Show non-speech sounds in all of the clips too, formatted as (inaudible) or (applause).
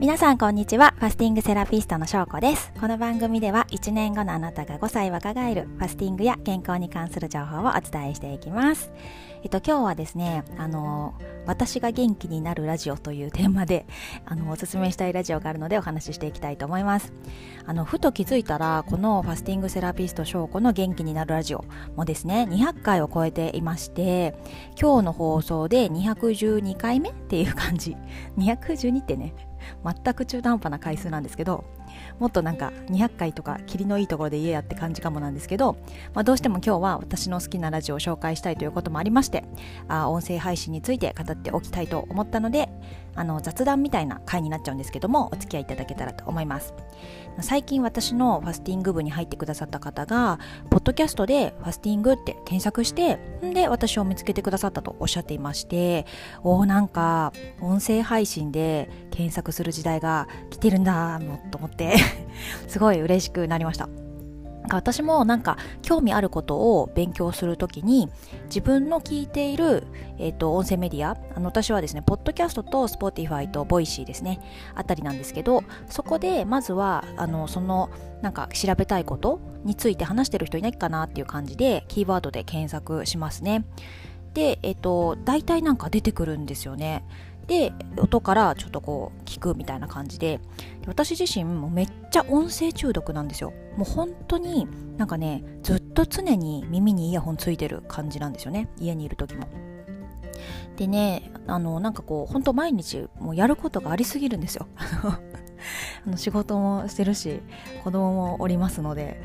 皆さんこんにちは。ファスティングセラピストの翔子です。この番組では1年後のあなたが5歳若返るファスティングや健康に関する情報をお伝えしていきます。えっと今日はですね、あの私が元気になるラジオというテーマであのおすすめしたいラジオがあるのでお話ししていきたいと思います。あのふと気づいたらこのファスティングセラピスト翔子の元気になるラジオもですね200回を超えていまして今日の放送で212回目っていう感じ212ってね全く中途半端な回数なんですけどもっとなんか200回とか霧のいいところで言えやって感じかもなんですけど、まあ、どうしても今日は私の好きなラジオを紹介したいということもありましてあ音声配信について語っておきたいと思ったのであの雑談みたいな回になっちゃうんですけどもお付き合いいただけたらと思います。最近私のファスティング部に入ってくださった方がポッドキャストでファスティングって検索してんで私を見つけてくださったとおっしゃっていましておなんか音声配信で検索する時代が来てるんだと思って (laughs) すごい嬉しくなりました。私もなんか興味あることを勉強するときに自分の聞いている、えーと、音声メディアあの私はですねポッドキャストと Spotify と Voicy ですねあたりなんですけどそこでまずはあのそのなんか調べたいことについて話してる人いないかなっていう感じでキーワードで検索しますね。で、えっ、ー、と大体なんか出てくるんですよね。で音からちょっとこう聞くみたいな感じで私自身もめっちゃ音声中毒なんですよ。もう本当になんかねずっと常に耳にイヤホンついてる感じなんですよね。家にいる時も。でねあのなんかこう本当毎日もうやることがありすぎるんですよ。あの仕事もしてるし子供もおりますので。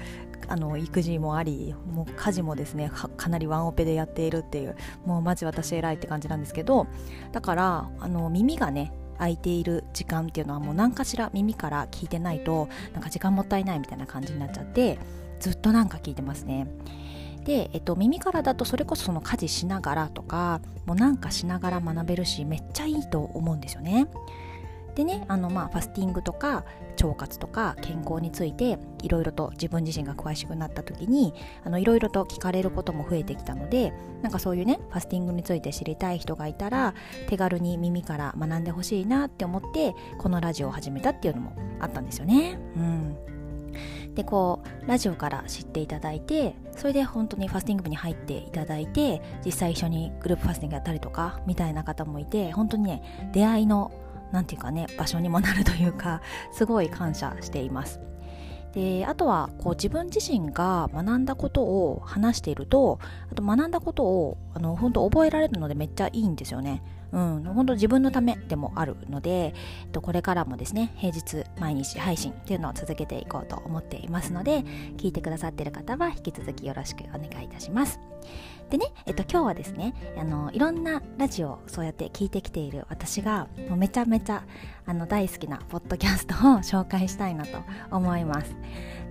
あの育児もありもう家事もですねかなりワンオペでやっているっていうもうマジ私偉いって感じなんですけどだからあの耳がね空いている時間っていうのはもう何かしら耳から聞いてないとなんか時間もったいないみたいな感じになっちゃってずっとなんか聞いてますね。で、えっと、耳からだとそれこそその家事しながらとかもうなんかしながら学べるしめっちゃいいと思うんですよね。でねあのまあファスティングとか腸活とか健康についていろいろと自分自身が詳しくなった時にいろいろと聞かれることも増えてきたのでなんかそういうねファスティングについて知りたい人がいたら手軽に耳から学んでほしいなって思ってこのラジオを始めたっていうのもあったんですよね。うんでこうラジオから知っていただいてそれで本当にファスティング部に入っていただいて実際一緒にグループファスティングやったりとかみたいな方もいて本当にね出会いの何て言うかね場所にもなるというか (laughs) すごい感謝しています。であとはこう自分自身が学んだことを話しているとあと学んだことをあの本当覚えられるのでめっちゃいいんですよね。うん、本当自分のためでもあるので、えっと、これからもですね、平日毎日配信っていうのを続けていこうと思っていますので、聞いてくださっている方は引き続きよろしくお願いいたします。でね、えっと、今日はですねあのいろんなラジオをそうやって聞いてきている私がもうめちゃめちゃあの大好きなポッドキャストを紹介したいなと思います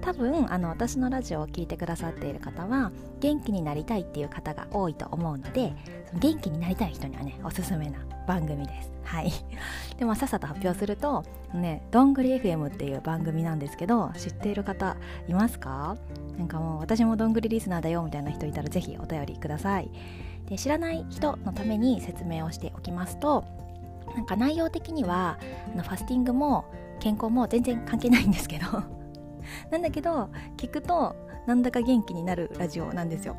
多分あの私のラジオを聞いてくださっている方は元気になりたいっていう方が多いと思うので元気になりたい人にはねおすすめな番組です。はい。(laughs) でもさっさと発表するとねどんぐり FM っていう番組なんですけど知っている方いますか？なんかもう私もどんぐりリスナーだよみたいな人いたらぜひお便りください。で知らない人のために説明をしておきますとなんか内容的にはあのファスティングも健康も全然関係ないんですけど (laughs) なんだけど聞くとなんだか元気になるラジオなんですよ。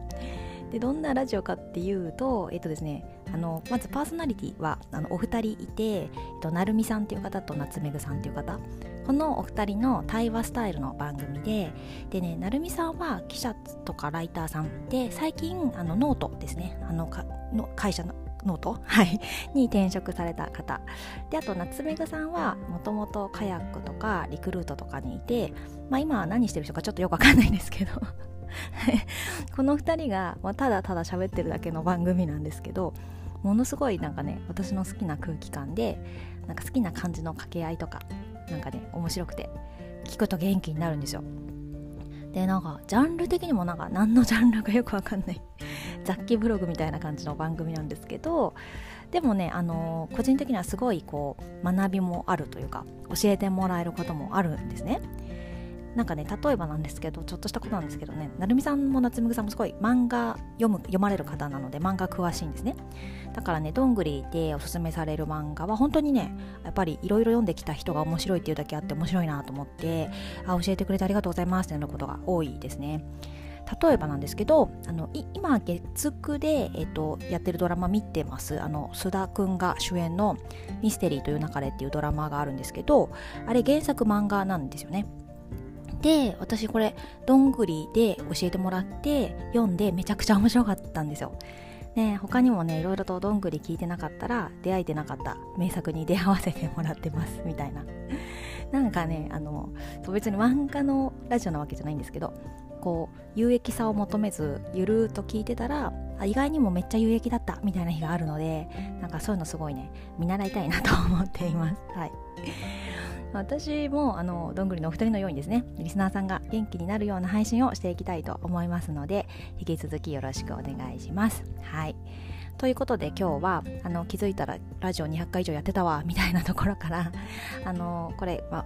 でどんなラジオかっていうとえっとですねあのまずパーソナリティはあのお二人いて、えっと、なるみさんっていう方と夏めぐさんっていう方。このお二人の対話スタイルの番組ででねなるみさんは記者とかライターさんで最近あのノートですね。あのかの会社のノート、(laughs) に転職された方。であと夏目ぐさんはもともとカヤックとかリクルートとかにいて、まあ、今は何してる人かちょっとよくわかんないんですけど。(laughs) この2人が、まあ、ただただ喋ってるだけの番組なんですけどものすごいなんかね私の好きな空気感でなんか好きな感じの掛け合いとかなんかね面白くて聞くと元気になるんですよ。でなんかジャンル的にもなんか何のジャンルかよくわかんない (laughs) 雑記ブログみたいな感じの番組なんですけどでもね、あのー、個人的にはすごいこう学びもあるというか教えてもらえることもあるんですね。なんかね例えばなんですけどちょっとしたことなんですけどねなるみさんも夏目さんもすごい漫画読む読まれる方なので漫画詳しいんですね。だからねどんぐりでおすすめされる漫画は本当にねやっぱりいろいろ読んできた人が面白いっていうだけあって面白いなと思ってあ教えてくれてありがとうございますってなることが多いですね。例えばなんですけどあの今月9で、えっと、やってるドラマ見てます。あの須田くんが主演の「ミステリーという流れ」っていうドラマがあるんですけどあれ原作漫画なんですよね。で私これどんぐりで教えてもらって読んでめちゃくちゃ面白かったんですよ。ね、他にもねいろいろとどんぐり聞いてなかったら出会えてなかった名作に出会わせてもらってます (laughs) みたいな。なんかねあの別に漫画のラジオなわけじゃないんですけどこう有益さを求めずゆるーと聞いてたら意外にもめっちゃ有益だったみたいな日があるのでなんかそういうのすごいね見習いたいなと思っています。はい (laughs) 私もあのどんぐりのお二人のようにですねリスナーさんが元気になるような配信をしていきたいと思いますので引き続きよろしくお願いします。はいということで今日はあの気づいたらラジオ200回以上やってたわみたいなところからあのこれは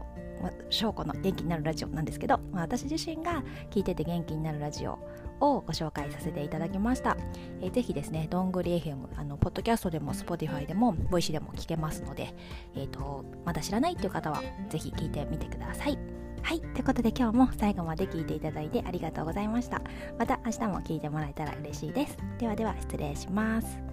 私の元気になるラジオなんですけど、まあ、私自身が聞いてて元気になるラジオをご紹介させていただきました。えー、ぜひですね、どんぐり FM、あの、ポッドキャストでも、Spotify でも、ボイシーでも聞けますので、えっ、ー、と、まだ知らないっていう方は、ぜひ聞いてみてください。はい。ということで今日も最後まで聞いていただいてありがとうございました。また明日も聞いてもらえたら嬉しいです。ではでは失礼します。